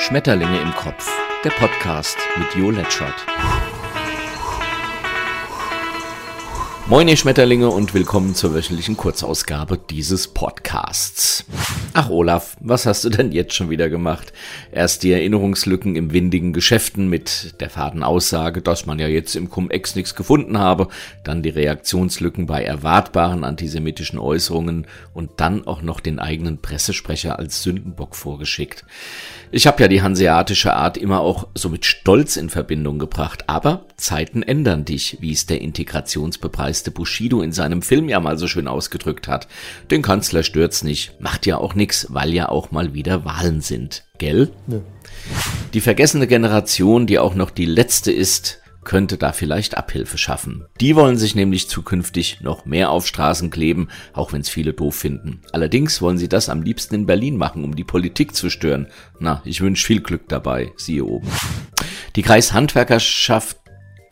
Schmetterlinge im Kopf, der Podcast mit Jo Letschert. Moin ihr Schmetterlinge und willkommen zur wöchentlichen Kurzausgabe dieses Podcasts. Ach Olaf, was hast du denn jetzt schon wieder gemacht? Erst die Erinnerungslücken im windigen Geschäften mit der faden Aussage, dass man ja jetzt im Cum-Ex nichts gefunden habe, dann die Reaktionslücken bei erwartbaren antisemitischen Äußerungen und dann auch noch den eigenen Pressesprecher als Sündenbock vorgeschickt. Ich habe ja die hanseatische Art immer auch so mit Stolz in Verbindung gebracht, aber Zeiten ändern dich, wie es der integrationsbepreiste Bushido in seinem Film ja mal so schön ausgedrückt hat. Den Kanzler stört's nicht, macht ja auch nix, weil ja auch mal wieder Wahlen sind, gell? Ja. Die vergessene Generation, die auch noch die letzte ist, könnte da vielleicht Abhilfe schaffen. Die wollen sich nämlich zukünftig noch mehr auf Straßen kleben, auch wenn es viele doof finden. Allerdings wollen sie das am liebsten in Berlin machen, um die Politik zu stören. Na, ich wünsche viel Glück dabei, siehe oben. Die Kreishandwerkerschaft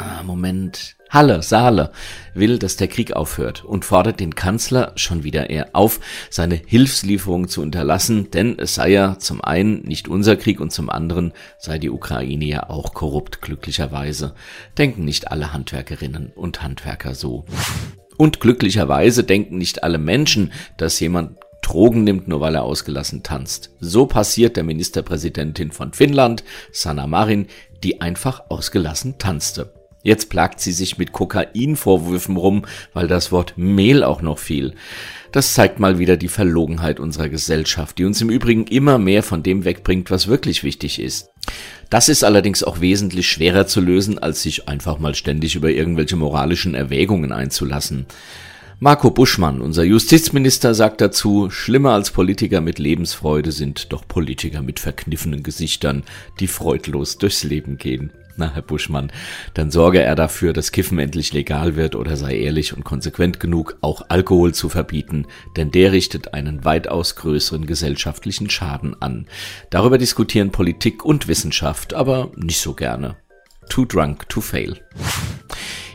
Ah, Moment. Halle, Saale will, dass der Krieg aufhört und fordert den Kanzler schon wieder eher auf, seine Hilfslieferungen zu unterlassen, denn es sei ja zum einen nicht unser Krieg und zum anderen sei die Ukraine ja auch korrupt, glücklicherweise. Denken nicht alle Handwerkerinnen und Handwerker so. Und glücklicherweise denken nicht alle Menschen, dass jemand Drogen nimmt, nur weil er ausgelassen tanzt. So passiert der Ministerpräsidentin von Finnland, Sanna Marin, die einfach ausgelassen tanzte. Jetzt plagt sie sich mit Kokainvorwürfen rum, weil das Wort Mehl auch noch fiel. Das zeigt mal wieder die Verlogenheit unserer Gesellschaft, die uns im Übrigen immer mehr von dem wegbringt, was wirklich wichtig ist. Das ist allerdings auch wesentlich schwerer zu lösen, als sich einfach mal ständig über irgendwelche moralischen Erwägungen einzulassen. Marco Buschmann, unser Justizminister, sagt dazu, schlimmer als Politiker mit Lebensfreude sind doch Politiker mit verkniffenen Gesichtern, die freudlos durchs Leben gehen. Na, Herr Buschmann, dann sorge er dafür, dass Kiffen endlich legal wird oder sei ehrlich und konsequent genug, auch Alkohol zu verbieten, denn der richtet einen weitaus größeren gesellschaftlichen Schaden an. Darüber diskutieren Politik und Wissenschaft, aber nicht so gerne. Too drunk to fail.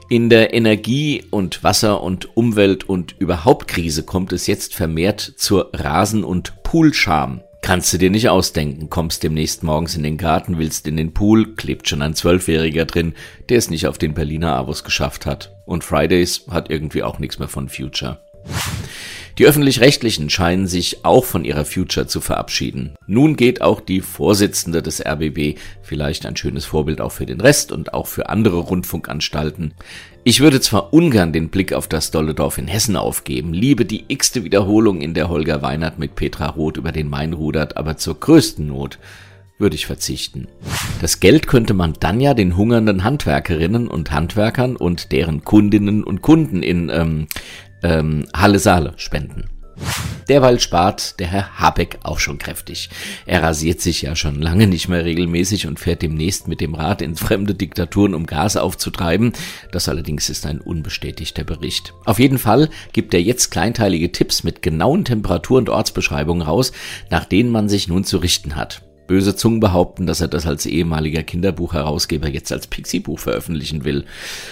In der Energie- und Wasser- und Umwelt- und überhaupt Krise kommt es jetzt vermehrt zur Rasen- und Poolscham. Kannst du dir nicht ausdenken, kommst demnächst morgens in den Garten, willst in den Pool, klebt schon ein Zwölfjähriger drin, der es nicht auf den Berliner Avos geschafft hat. Und Fridays hat irgendwie auch nichts mehr von Future. Die öffentlich-rechtlichen scheinen sich auch von ihrer Future zu verabschieden. Nun geht auch die Vorsitzende des RBB, vielleicht ein schönes Vorbild auch für den Rest und auch für andere Rundfunkanstalten. Ich würde zwar ungern den Blick auf das Dolledorf in Hessen aufgeben, liebe die x-te Wiederholung, in der Holger Weinert mit Petra Roth über den Main rudert, aber zur größten Not würde ich verzichten. Das Geld könnte man dann ja den hungernden Handwerkerinnen und Handwerkern und deren Kundinnen und Kunden in ähm, ähm, Halle Saale spenden. Derweil spart der Herr Habeck auch schon kräftig. Er rasiert sich ja schon lange nicht mehr regelmäßig und fährt demnächst mit dem Rad in fremde Diktaturen, um Gas aufzutreiben. Das allerdings ist ein unbestätigter Bericht. Auf jeden Fall gibt er jetzt kleinteilige Tipps mit genauen Temperatur- und Ortsbeschreibungen raus, nach denen man sich nun zu richten hat. Böse Zungen behaupten, dass er das als ehemaliger Kinderbuchherausgeber jetzt als Pixie-Buch veröffentlichen will.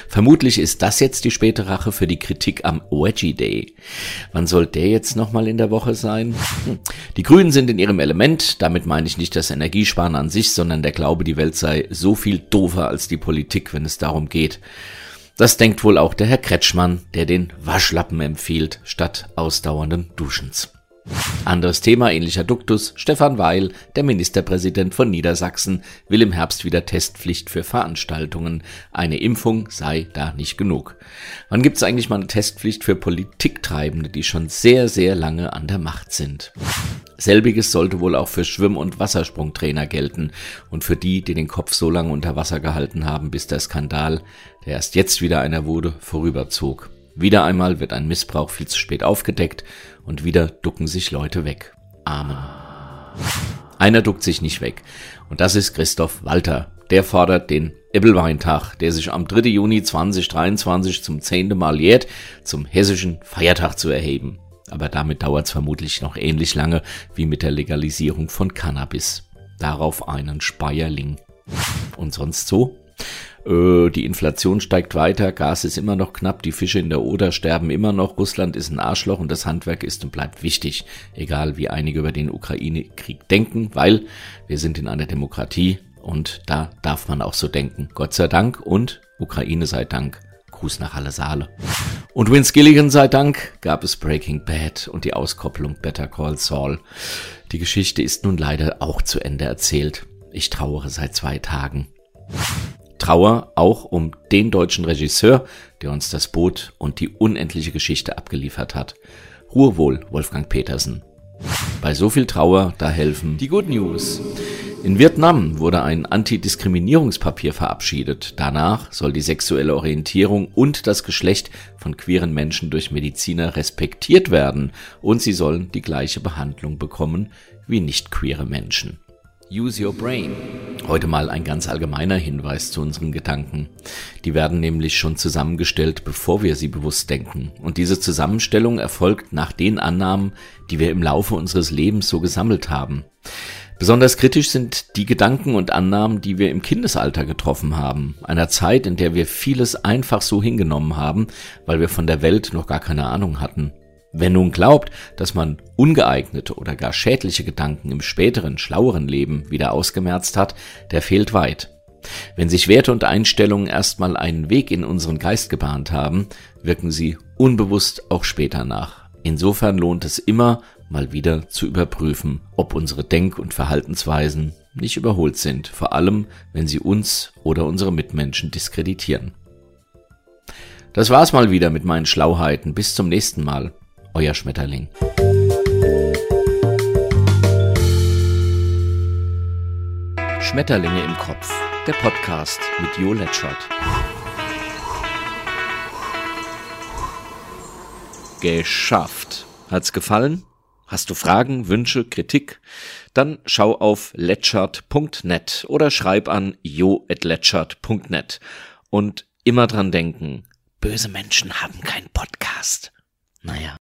Vermutlich ist das jetzt die späte Rache für die Kritik am Wedgie Day. Wann soll der jetzt nochmal in der Woche sein? Hm. Die Grünen sind in ihrem Element. Damit meine ich nicht das Energiesparen an sich, sondern der Glaube, die Welt sei so viel doofer als die Politik, wenn es darum geht. Das denkt wohl auch der Herr Kretschmann, der den Waschlappen empfiehlt, statt ausdauernden Duschens. Anderes Thema, ähnlicher Duktus. Stefan Weil, der Ministerpräsident von Niedersachsen, will im Herbst wieder Testpflicht für Veranstaltungen. Eine Impfung sei da nicht genug. Wann gibt's eigentlich mal eine Testpflicht für Politiktreibende, die schon sehr, sehr lange an der Macht sind? Selbiges sollte wohl auch für Schwimm- und Wassersprungtrainer gelten und für die, die den Kopf so lange unter Wasser gehalten haben, bis der Skandal, der erst jetzt wieder einer wurde, vorüberzog. Wieder einmal wird ein Missbrauch viel zu spät aufgedeckt und wieder ducken sich Leute weg. Amen. Einer duckt sich nicht weg. Und das ist Christoph Walter. Der fordert den Ebbelweintag, der sich am 3. Juni 2023 zum zehnten Mal jährt, zum hessischen Feiertag zu erheben. Aber damit dauert es vermutlich noch ähnlich lange wie mit der Legalisierung von Cannabis. Darauf einen Speierling. Und sonst so? Äh, die Inflation steigt weiter, Gas ist immer noch knapp, die Fische in der Oder sterben immer noch, Russland ist ein Arschloch und das Handwerk ist und bleibt wichtig, egal wie einige über den Ukraine-Krieg denken, weil wir sind in einer Demokratie und da darf man auch so denken. Gott sei Dank und Ukraine sei Dank. Gruß nach Halle Saale. Und Vince Gilligan sei Dank gab es Breaking Bad und die Auskopplung Better Call Saul. Die Geschichte ist nun leider auch zu Ende erzählt. Ich trauere seit zwei Tagen. Trauer auch um den deutschen Regisseur, der uns das Boot und die unendliche Geschichte abgeliefert hat. Ruhe wohl, Wolfgang Petersen. Bei so viel Trauer, da helfen die Good News. In Vietnam wurde ein Antidiskriminierungspapier verabschiedet. Danach soll die sexuelle Orientierung und das Geschlecht von queeren Menschen durch Mediziner respektiert werden und sie sollen die gleiche Behandlung bekommen wie nicht queere Menschen. Use your brain. Heute mal ein ganz allgemeiner Hinweis zu unseren Gedanken. Die werden nämlich schon zusammengestellt, bevor wir sie bewusst denken. Und diese Zusammenstellung erfolgt nach den Annahmen, die wir im Laufe unseres Lebens so gesammelt haben. Besonders kritisch sind die Gedanken und Annahmen, die wir im Kindesalter getroffen haben, einer Zeit, in der wir vieles einfach so hingenommen haben, weil wir von der Welt noch gar keine Ahnung hatten. Wer nun glaubt, dass man ungeeignete oder gar schädliche Gedanken im späteren, schlaueren Leben wieder ausgemerzt hat, der fehlt weit. Wenn sich Werte und Einstellungen erstmal einen Weg in unseren Geist gebahnt haben, wirken sie unbewusst auch später nach. Insofern lohnt es immer, mal wieder zu überprüfen, ob unsere Denk- und Verhaltensweisen nicht überholt sind, vor allem wenn sie uns oder unsere Mitmenschen diskreditieren. Das war's mal wieder mit meinen Schlauheiten. Bis zum nächsten Mal. Euer Schmetterling. Schmetterlinge im Kopf. Der Podcast mit Jo Letschert. Geschafft. Hat's gefallen? Hast du Fragen, Wünsche, Kritik? Dann schau auf letchert.net oder schreib an jo.letchert.net. Und immer dran denken, böse Menschen haben keinen Podcast. Naja.